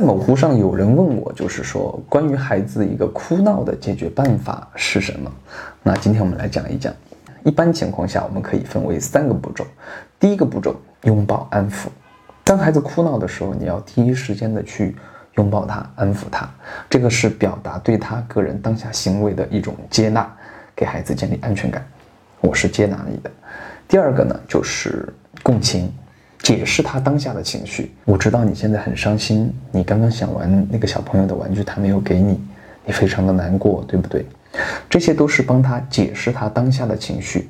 在某乎上有人问我，就是说关于孩子一个哭闹的解决办法是什么？那今天我们来讲一讲。一般情况下，我们可以分为三个步骤。第一个步骤，拥抱安抚。当孩子哭闹的时候，你要第一时间的去拥抱他，安抚他。这个是表达对他个人当下行为的一种接纳，给孩子建立安全感。我是接纳你的。第二个呢，就是共情。解释他当下的情绪。我知道你现在很伤心，你刚刚想玩那个小朋友的玩具，他没有给你，你非常的难过，对不对？这些都是帮他解释他当下的情绪。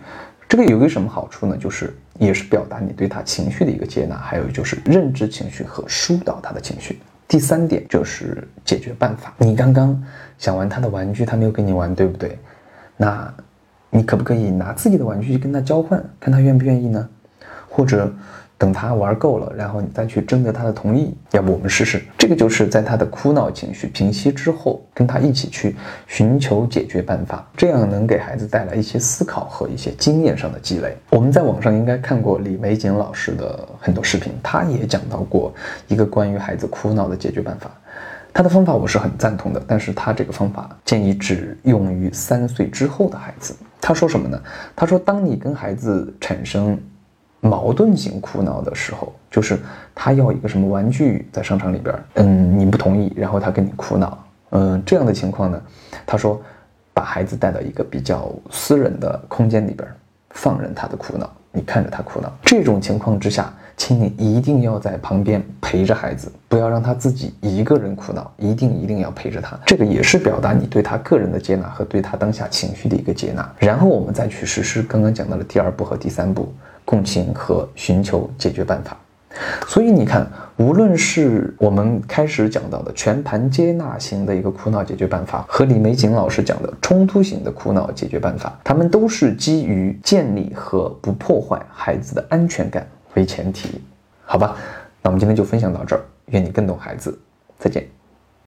这个有一个什么好处呢？就是也是表达你对他情绪的一个接纳，还有就是认知情绪和疏导他的情绪。第三点就是解决办法。你刚刚想玩他的玩具，他没有跟你玩，对不对？那你可不可以拿自己的玩具去跟他交换，看他愿不愿意呢？或者？等他玩够了，然后你再去征得他的同意。要不我们试试？这个就是在他的哭闹情绪平息之后，跟他一起去寻求解决办法，这样能给孩子带来一些思考和一些经验上的积累。我们在网上应该看过李玫瑾老师的很多视频，他也讲到过一个关于孩子哭闹的解决办法。他的方法我是很赞同的，但是他这个方法建议只用于三岁之后的孩子。他说什么呢？他说，当你跟孩子产生矛盾型哭闹的时候，就是他要一个什么玩具在商场里边，嗯，你不同意，然后他跟你哭闹，嗯，这样的情况呢，他说，把孩子带到一个比较私人的空间里边，放任他的哭闹，你看着他哭闹。这种情况之下，请你一定要在旁边陪着孩子，不要让他自己一个人哭闹，一定一定要陪着他。这个也是表达你对他个人的接纳和对他当下情绪的一个接纳。然后我们再去实施刚刚讲到的第二步和第三步。共情和寻求解决办法，所以你看，无论是我们开始讲到的全盘接纳型的一个苦恼解决办法，和李玫瑾老师讲的冲突型的苦恼解决办法，他们都是基于建立和不破坏孩子的安全感为前提，好吧？那我们今天就分享到这儿，愿你更懂孩子，再见。